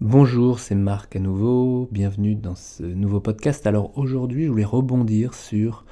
Bonjour, c'est Marc à nouveau, bienvenue dans ce nouveau podcast. Alors aujourd'hui, je voulais rebondir sur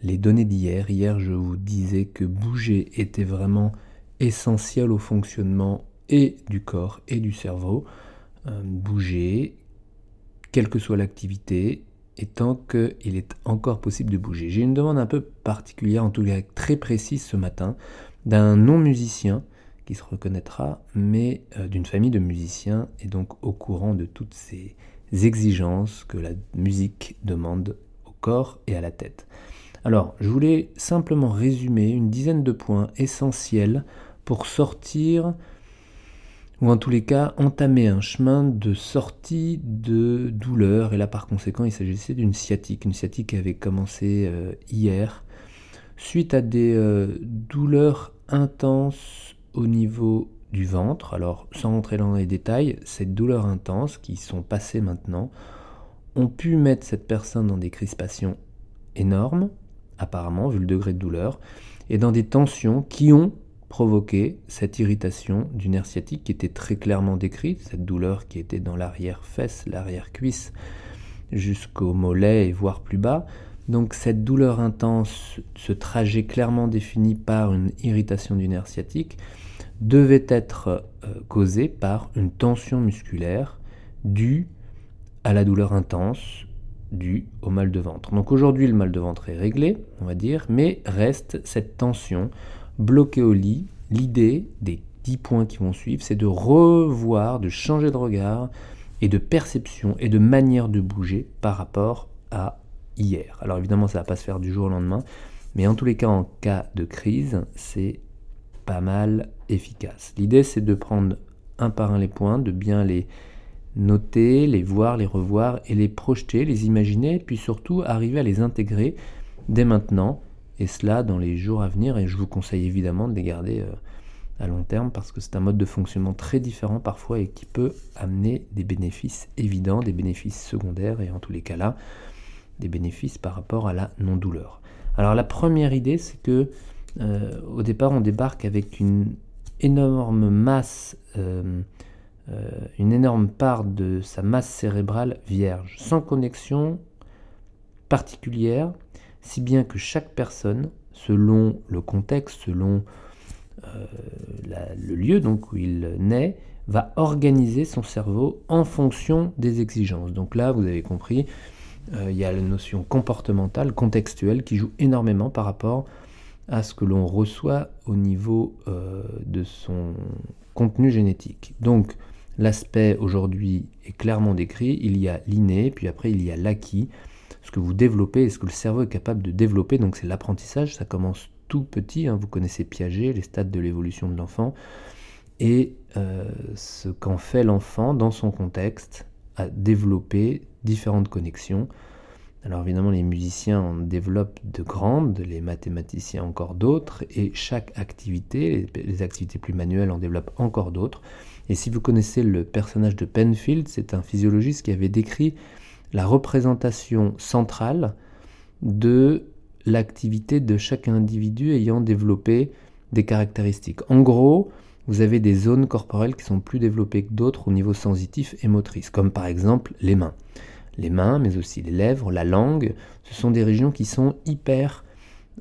les données d'hier. Hier, je vous disais que bouger était vraiment essentiel au fonctionnement et du corps et du cerveau. Euh, bouger, quelle que soit l'activité, et tant qu'il est encore possible de bouger. J'ai une demande un peu particulière, en tout cas très précise ce matin, d'un non-musicien qui se reconnaîtra, mais euh, d'une famille de musiciens et donc au courant de toutes ces exigences que la musique demande au corps et à la tête. Alors, je voulais simplement résumer une dizaine de points essentiels pour sortir, ou en tous les cas entamer un chemin de sortie de douleur. Et là, par conséquent, il s'agissait d'une sciatique, une sciatique qui avait commencé euh, hier, suite à des euh, douleurs intenses au niveau du ventre. Alors, sans rentrer dans les détails, ces douleurs intenses qui sont passées maintenant ont pu mettre cette personne dans des crispations énormes, apparemment, vu le degré de douleur, et dans des tensions qui ont provoqué cette irritation du nerf sciatique qui était très clairement décrite, cette douleur qui était dans l'arrière-fesse, l'arrière-cuisse, jusqu'au mollet et voire plus bas. Donc cette douleur intense, ce trajet clairement défini par une irritation du nerf sciatique, devait être euh, causé par une tension musculaire due à la douleur intense due au mal de ventre. Donc aujourd'hui le mal de ventre est réglé, on va dire, mais reste cette tension bloquée au lit. L'idée des 10 points qui vont suivre, c'est de revoir, de changer de regard et de perception et de manière de bouger par rapport à hier. Alors évidemment ça ne va pas se faire du jour au lendemain, mais en tous les cas en cas de crise, c'est pas mal efficace. L'idée c'est de prendre un par un les points, de bien les noter, les voir, les revoir et les projeter, les imaginer, puis surtout arriver à les intégrer dès maintenant, et cela dans les jours à venir, et je vous conseille évidemment de les garder euh, à long terme parce que c'est un mode de fonctionnement très différent parfois et qui peut amener des bénéfices évidents, des bénéfices secondaires, et en tous les cas là, des bénéfices par rapport à la non-douleur. Alors la première idée, c'est que euh, au départ, on débarque avec une énorme masse, euh, euh, une énorme part de sa masse cérébrale vierge, sans connexion particulière, si bien que chaque personne, selon le contexte, selon le lieu donc où il naît, va organiser son cerveau en fonction des exigences. Donc là, vous avez compris, il y a la notion comportementale, contextuelle, qui joue énormément par rapport à ce que l'on reçoit au niveau euh, de son contenu génétique. Donc l'aspect aujourd'hui est clairement décrit, il y a l'inné, puis après il y a l'acquis, ce que vous développez et ce que le cerveau est capable de développer, donc c'est l'apprentissage, ça commence tout petit, hein. vous connaissez Piaget, les stades de l'évolution de l'enfant, et euh, ce qu'en fait l'enfant dans son contexte à développer différentes connexions, alors évidemment, les musiciens en développent de grandes, les mathématiciens encore d'autres, et chaque activité, les activités plus manuelles en développent encore d'autres. Et si vous connaissez le personnage de Penfield, c'est un physiologiste qui avait décrit la représentation centrale de l'activité de chaque individu ayant développé des caractéristiques. En gros, vous avez des zones corporelles qui sont plus développées que d'autres au niveau sensitif et motrice, comme par exemple les mains les mains, mais aussi les lèvres, la langue. Ce sont des régions qui sont hyper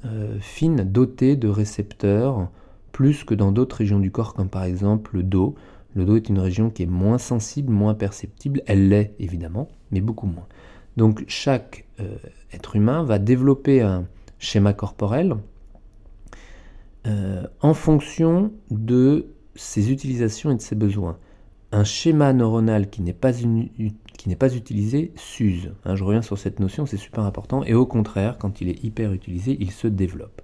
euh, fines, dotées de récepteurs, plus que dans d'autres régions du corps, comme par exemple le dos. Le dos est une région qui est moins sensible, moins perceptible. Elle l'est évidemment, mais beaucoup moins. Donc chaque euh, être humain va développer un schéma corporel euh, en fonction de ses utilisations et de ses besoins. Un schéma neuronal qui n'est pas qui n'est pas utilisé s'use. Hein, je reviens sur cette notion, c'est super important. Et au contraire, quand il est hyper utilisé, il se développe.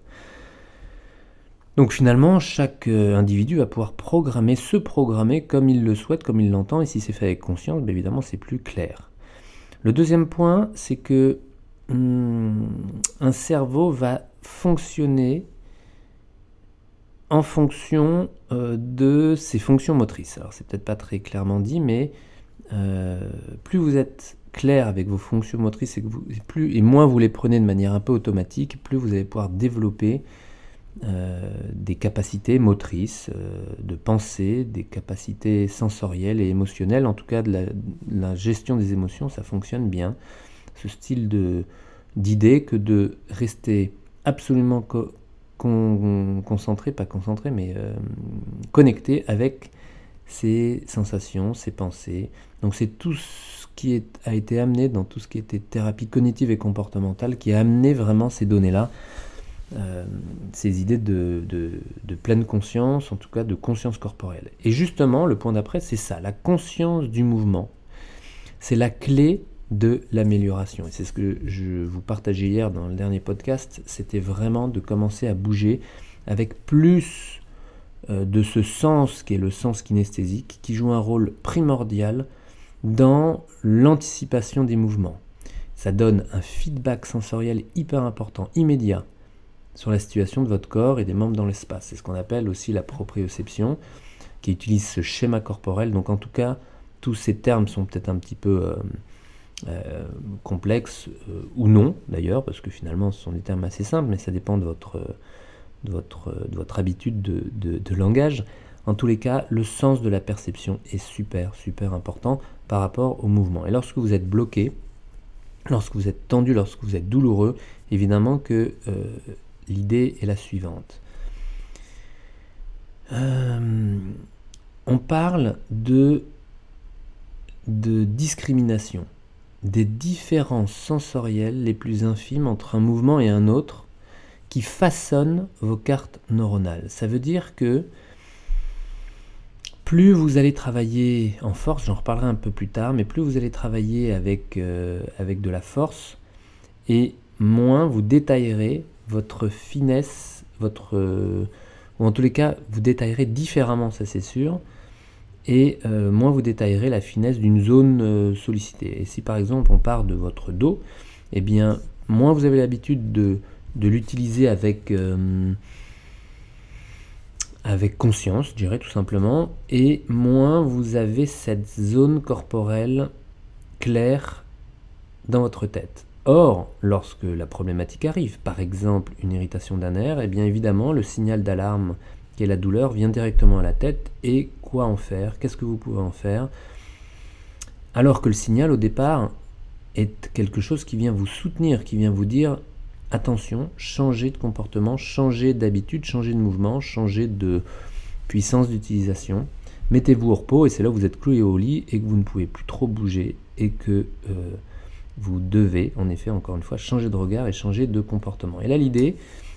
Donc finalement, chaque euh, individu va pouvoir programmer, se programmer comme il le souhaite, comme il l'entend, et si c'est fait avec conscience, bien évidemment, c'est plus clair. Le deuxième point, c'est que hmm, un cerveau va fonctionner en fonction euh, de ses fonctions motrices. Alors c'est peut-être pas très clairement dit, mais euh, plus vous êtes clair avec vos fonctions motrices et, plus, et moins vous les prenez de manière un peu automatique, plus vous allez pouvoir développer des capacités motrices, de pensée, des capacités sensorielles et émotionnelles, en tout cas de la, gestion des émotions, ça fonctionne bien. Ce style d'idée que de rester absolument concentré, pas concentré, mais connecté avec ses sensations, ses pensées. Donc c'est tout ce qui a été amené dans tout ce qui était thérapie cognitive et comportementale qui a amené vraiment ces données-là, euh, ces idées de, de, pleine conscience, en tout cas de conscience corporelle. Et justement, le point d'après, c'est ça, la conscience du mouvement. C'est la clé de l'amélioration. Et c'est ce que je vous partageais hier dans le dernier podcast, c'était vraiment de commencer à bouger avec plus euh, de ce sens qui est le sens kinesthésique, qui joue un rôle primordial dans l'anticipation des mouvements. Ça donne un feedback sensoriel hyper important, immédiat, sur la situation de votre corps et des membres dans l'espace. C'est ce qu'on appelle aussi la proprioception, qui utilise ce schéma corporel. Donc en tout cas, tous ces termes sont peut-être un petit peu euh, euh, complexes, ou non d'ailleurs, parce que finalement ce sont des termes assez simples, mais ça dépend de votre de votre, de votre habitude de, langage. En tous les cas, le sens de la perception est super, super important par rapport au mouvement. Et lorsque vous êtes bloqué, lorsque vous êtes tendu, lorsque vous êtes douloureux, évidemment que euh, l'idée est la suivante. Euh, on parle de, de discrimination, des différences sensorielles les plus infimes entre un mouvement et un autre qui façonne vos cartes neuronales. Ça veut dire que plus vous allez travailler en force, j'en reparlerai un peu plus tard, mais plus vous allez travailler avec, euh, avec de la force, et moins vous détaillerez votre finesse, votre... ou en tous les cas, vous détaillerez différemment, ça c'est sûr, et euh, moins vous détaillerez la finesse d'une zone euh, sollicitée. Et si par exemple on part de votre dos, eh bien, moins vous avez l'habitude de l'utiliser avec, euh, avec conscience, je dirais tout simplement, et moins vous avez cette zone corporelle claire dans votre tête. Or, lorsque la problématique arrive, par exemple une irritation d'un nerf, eh bien évidemment le signal d'alarme qui est la douleur vient directement à la tête et quoi en faire? Qu'est-ce que vous pouvez en faire? Alors que le signal au départ est quelque chose qui vient vous soutenir, qui vient vous dire attention, changez de comportement, changez d'habitude, changez de mouvement, changez de puissance d'utilisation. Mettez-vous au repos et c'est là où vous êtes cloué au lit et que vous ne pouvez plus trop bouger et que euh, vous devez, en effet, encore une fois, changer de regard et changer de comportement. Et là, l'idée,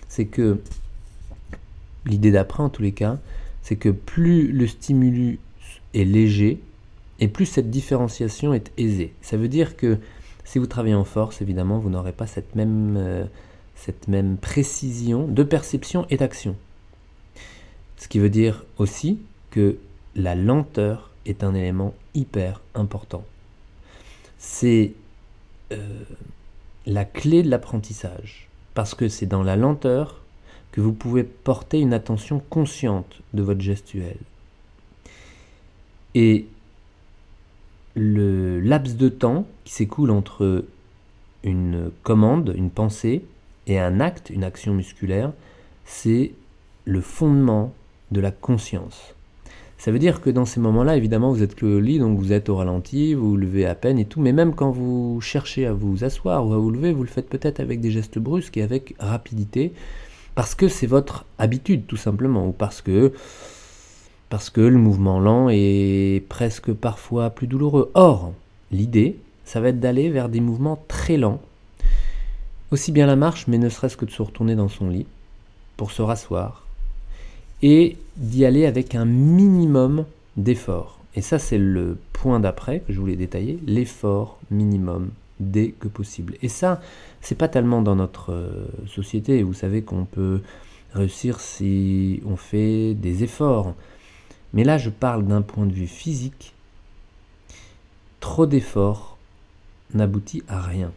c'est que, l'idée d'après en tous les cas, c'est que plus le stimulus est léger et plus cette différenciation est aisée. Ça veut dire que si vous travaillez en force, évidemment, vous n'aurez pas cette même, euh, précision de perception et d'action. Ce qui veut dire aussi que la lenteur est un élément hyper important. C'est euh, la clé de l'apprentissage, parce que c'est dans la lenteur que vous pouvez porter une attention consciente de votre gestuelle. Et le laps de temps qui s'écoule entre une commande, une pensée, et un acte, une action musculaire, c'est le fondement de la conscience. Ça veut dire que dans ces moments-là, évidemment, vous êtes que au lit, donc vous êtes au ralenti, vous vous levez à peine et tout, mais même quand vous cherchez à vous asseoir ou à vous lever, vous le faites peut-être avec des gestes brusques et avec rapidité, parce que c'est votre habitude tout simplement, ou parce que parce que le mouvement lent est presque parfois plus douloureux. Or, l'idée, ça va être d'aller vers des mouvements très lents, aussi bien la marche, mais ne serait-ce que de se retourner dans son lit pour se rasseoir, et d'y aller avec un minimum d'effort. Et ça, c'est le point d'après que je voulais détailler, l'effort minimum dès que possible. Et ça, c'est pas tellement dans notre euh, société. Vous savez qu'on peut réussir si on fait des efforts. Mais là, je parle d'un point de vue physique. Trop d'efforts n'aboutit à rien.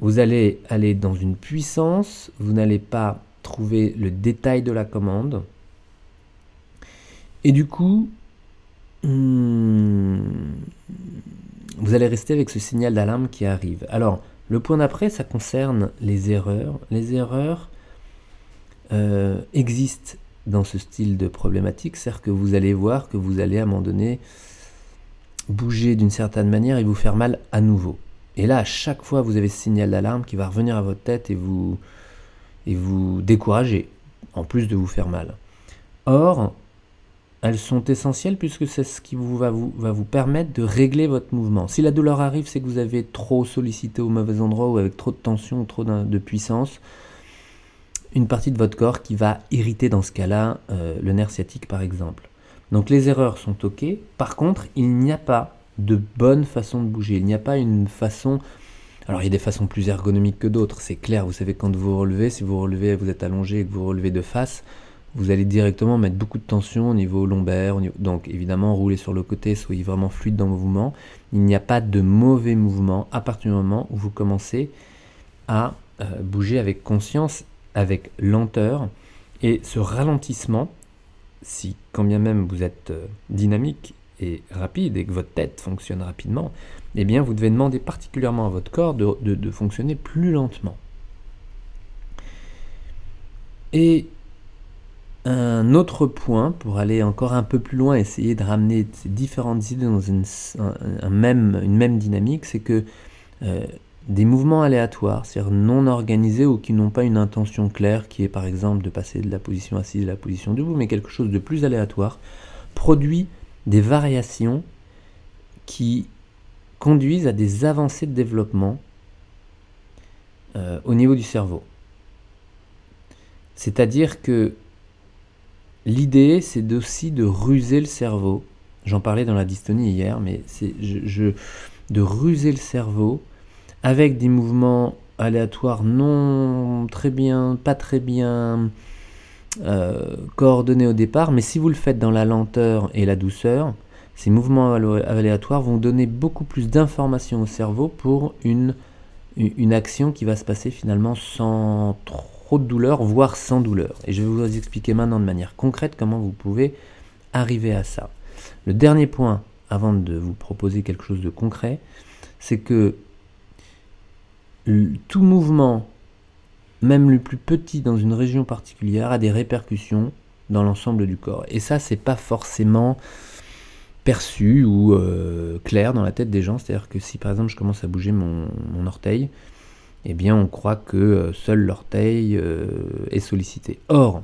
Vous allez aller dans une puissance, vous n'allez pas trouver le détail de la commande. Et du coup, hmm, vous allez rester avec ce signal d'alarme qui arrive. Alors, le point d'après, ça concerne les erreurs. Les erreurs, euh, existe dans ce style de problématique, c'est-à-dire que vous allez voir que vous allez à un moment donné bouger d'une certaine manière et vous faire mal à nouveau. Et là, à chaque fois, vous avez ce signal d'alarme qui va revenir à votre tête et vous, et vous décourager, en plus de vous faire mal. Or, elles sont essentielles puisque c'est ce qui vous va, vous vous permettre de régler votre mouvement. Si la douleur arrive, c'est que vous avez trop sollicité au mauvais endroit ou avec trop de tension ou trop de puissance, une partie de votre corps qui va irriter dans ce cas-là euh, le nerf sciatique par exemple. Donc les erreurs sont ok. Par contre, il n'y a pas de bonne façon de bouger. Il n'y a pas une façon. Alors il y a des façons plus ergonomiques que d'autres, c'est clair. Vous savez quand vous relevez, si vous relevez, vous êtes allongé et que vous relevez de face, vous allez directement mettre beaucoup de tension au niveau lombaire. Donc évidemment, roulez sur le côté, soyez vraiment fluide dans vos mouvements. Il n'y a pas de mauvais mouvement à partir du moment où vous commencez à euh, bouger avec conscience, avec lenteur. Et ce ralentissement, si quand bien même vous êtes euh, dynamique et rapide et que votre tête fonctionne rapidement, eh bien vous devez demander particulièrement à votre corps de fonctionner plus lentement. Et un autre point, pour aller encore un peu plus loin, essayer de ramener ces différentes idées dans une, même, dynamique, c'est que euh, des mouvements aléatoires, c'est-à-dire non organisés ou qui n'ont pas une intention claire, qui est par exemple de passer de la position assise à la position debout, mais quelque chose de plus aléatoire, produit des variations qui conduisent à des avancées de développement euh, au niveau du cerveau. C'est-à-dire que L'idée, c'est aussi de ruser le cerveau. J'en parlais dans la dystonie hier, mais c'est je, de ruser le cerveau avec des mouvements aléatoires non très bien, pas très bien euh, coordonnés au départ, mais si vous le faites dans la lenteur et la douceur, ces mouvements aléatoires vont donner beaucoup plus d'informations au cerveau pour une, une action qui va se passer finalement sans trop de douleur, voire sans douleur. Et je vais vous expliquer maintenant de manière concrète comment vous pouvez arriver à ça. Le dernier point, avant de vous proposer quelque chose de concret, c'est que tout mouvement, même le plus petit dans une région particulière, a des répercussions dans l'ensemble du corps. Et ça, c'est pas forcément perçu ou euh, clair dans la tête des gens. C'est-à-dire que si par exemple je commence à bouger mon orteil, eh bien on croit que euh, seul l'orteil euh, est sollicité. Or,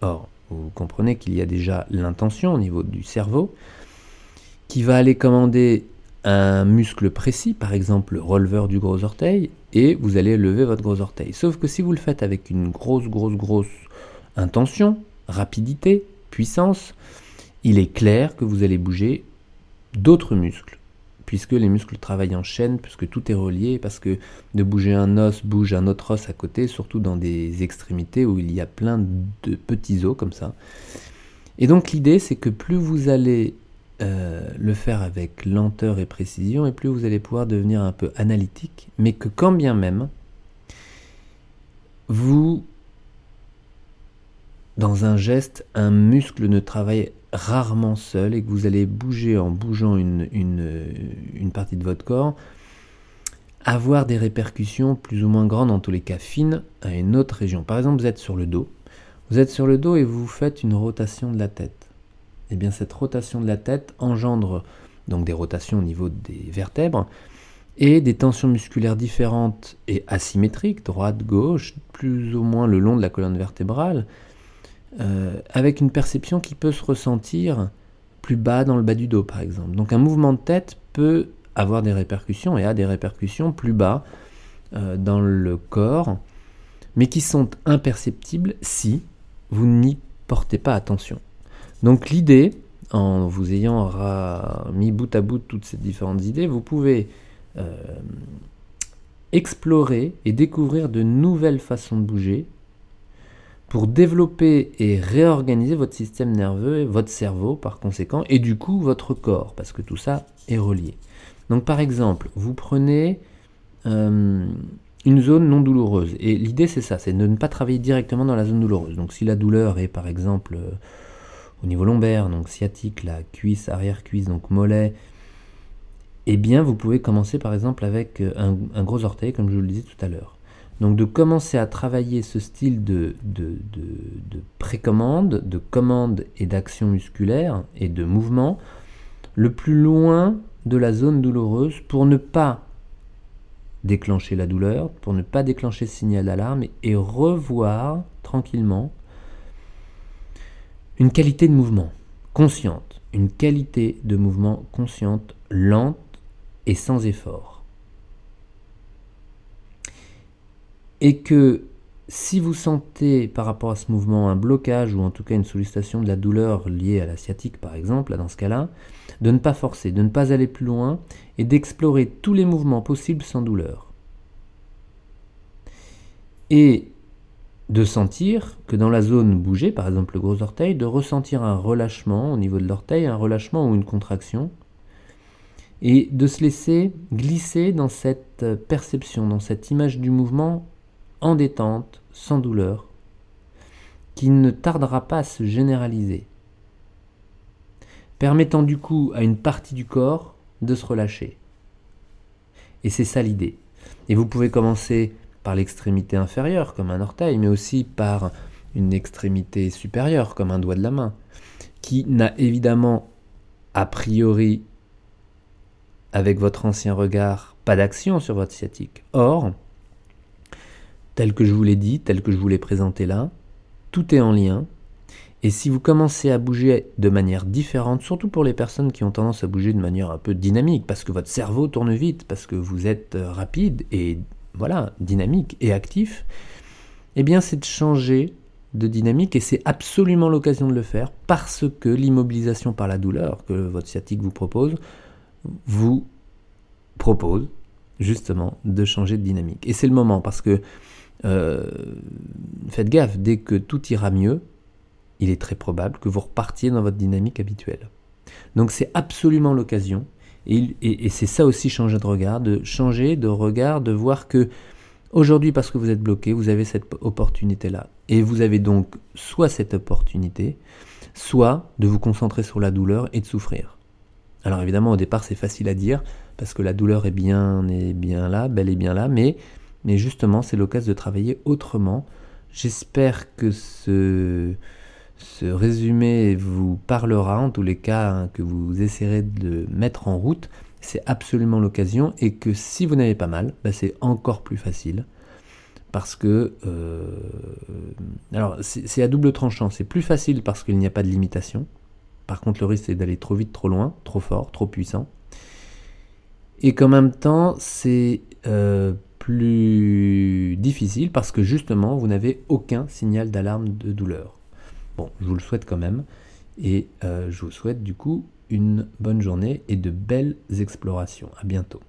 or, vous comprenez qu'il y a déjà l'intention au niveau du cerveau qui va aller commander un muscle précis, par exemple le releveur du gros orteil, et vous allez lever votre gros orteil. Sauf que si vous le faites avec une grosse, grosse, grosse intention, rapidité, puissance, il est clair que vous allez bouger d'autres muscles puisque les muscles travaillent en chaîne, puisque tout est relié, parce que de bouger un os bouge un autre os à côté, surtout dans des extrémités où il y a plein de petits os comme ça. Et donc l'idée, c'est que plus vous allez euh, le faire avec lenteur et précision, et plus vous allez pouvoir devenir un peu analytique, mais que quand bien même, vous, dans un geste, un muscle ne travaille rarement seul et que vous allez bouger en bougeant une, partie de votre corps, avoir des répercussions plus ou moins grandes, en tous les cas fines, à une autre région. Par exemple, vous êtes sur le dos. Vous êtes sur le dos et vous faites une rotation de la tête. Et eh bien cette rotation de la tête engendre donc des rotations au niveau des vertèbres et des tensions musculaires différentes et asymétriques, droite, gauche, plus ou moins le long de la colonne vertébrale, euh, avec une perception qui peut se ressentir plus bas dans le bas du dos, par exemple. Donc un mouvement de tête peut avoir des répercussions et a des répercussions plus bas euh, dans le corps, mais qui sont imperceptibles si vous n'y portez pas attention. Donc l'idée, en vous ayant mis bout à bout toutes ces différentes idées, vous pouvez euh, explorer et découvrir de nouvelles façons de bouger pour développer et réorganiser votre système nerveux, votre cerveau par conséquent, et du coup votre corps, parce que tout ça est relié. Donc par exemple, vous prenez euh, une zone non douloureuse, et l'idée c'est ça, c'est de ne pas travailler directement dans la zone douloureuse. Donc si la douleur est par exemple euh, au niveau lombaire, donc sciatique, la cuisse, arrière-cuisse, donc mollet, eh bien vous pouvez commencer par exemple avec euh, un gros orteil, comme je vous le disais tout à l'heure. Donc de commencer à travailler ce style de, de, de précommande, de commande et d'action musculaire et de mouvement le plus loin de la zone douloureuse pour ne pas déclencher la douleur, pour ne pas déclencher ce signal d'alarme et revoir tranquillement une qualité de mouvement consciente, une qualité de mouvement consciente, lente et sans effort. Et que si vous sentez par rapport à ce mouvement un blocage ou en tout cas une sollicitation de la douleur liée à la sciatique par exemple, dans ce cas-là, de ne pas forcer, de ne pas aller plus loin et d'explorer tous les mouvements possibles sans douleur. Et de sentir que dans la zone bougée, par exemple le gros orteil, de ressentir un relâchement au niveau de l'orteil, un relâchement ou une contraction, et de se laisser glisser dans cette perception, dans cette image du mouvement en détente, sans douleur, qui ne tardera pas à se généraliser, permettant du coup à une partie du corps de se relâcher. Et c'est ça l'idée. Et vous pouvez commencer par l'extrémité inférieure, comme un orteil, mais aussi par une extrémité supérieure, comme un doigt de la main, qui n'a évidemment, a priori, avec votre ancien regard, pas d'action sur votre sciatique. Or, tel que je vous l'ai dit, tel que je vous l'ai présenté là, tout est en lien. Et si vous commencez à bouger de manière différente, surtout pour les personnes qui ont tendance à bouger de manière un peu dynamique, parce que votre cerveau tourne vite, parce que vous êtes euh, rapide et voilà, dynamique et actif, eh bien c'est de changer de dynamique et c'est absolument l'occasion de le faire parce que l'immobilisation par la douleur que votre sciatique vous propose vous propose justement de changer de dynamique. Et c'est le moment parce que euh, faites gaffe, dès que tout ira mieux, il est très probable que vous repartiez dans votre dynamique habituelle. Donc c'est absolument l'occasion, et, c'est ça aussi changer de regard, de changer de regard, de voir que aujourd'hui, parce que vous êtes bloqué, vous avez cette opportunité-là. Et vous avez donc soit cette opportunité, soit de vous concentrer sur la douleur et de souffrir. Alors évidemment, au départ, c'est facile à dire, parce que la douleur est bien, est bien là, bel et bien là, mais mais justement, c'est l'occasion de travailler autrement. J'espère que ce, ce résumé vous parlera, en tous les cas, hein, que vous essaierez de mettre en route. C'est absolument l'occasion et que si vous n'avez pas mal, bah, c'est encore plus facile. Parce que, euh, alors c'est à double tranchant, c'est plus facile parce qu'il n'y a pas de limitation. Par contre, le risque c'est d'aller trop vite, trop loin, trop fort, trop puissant. Et qu'en même temps, c'est euh, plus difficile parce que justement vous n'avez aucun signal d'alarme de douleur. Bon, je vous le souhaite quand même et euh, je vous souhaite du coup une bonne journée et de belles explorations. À bientôt.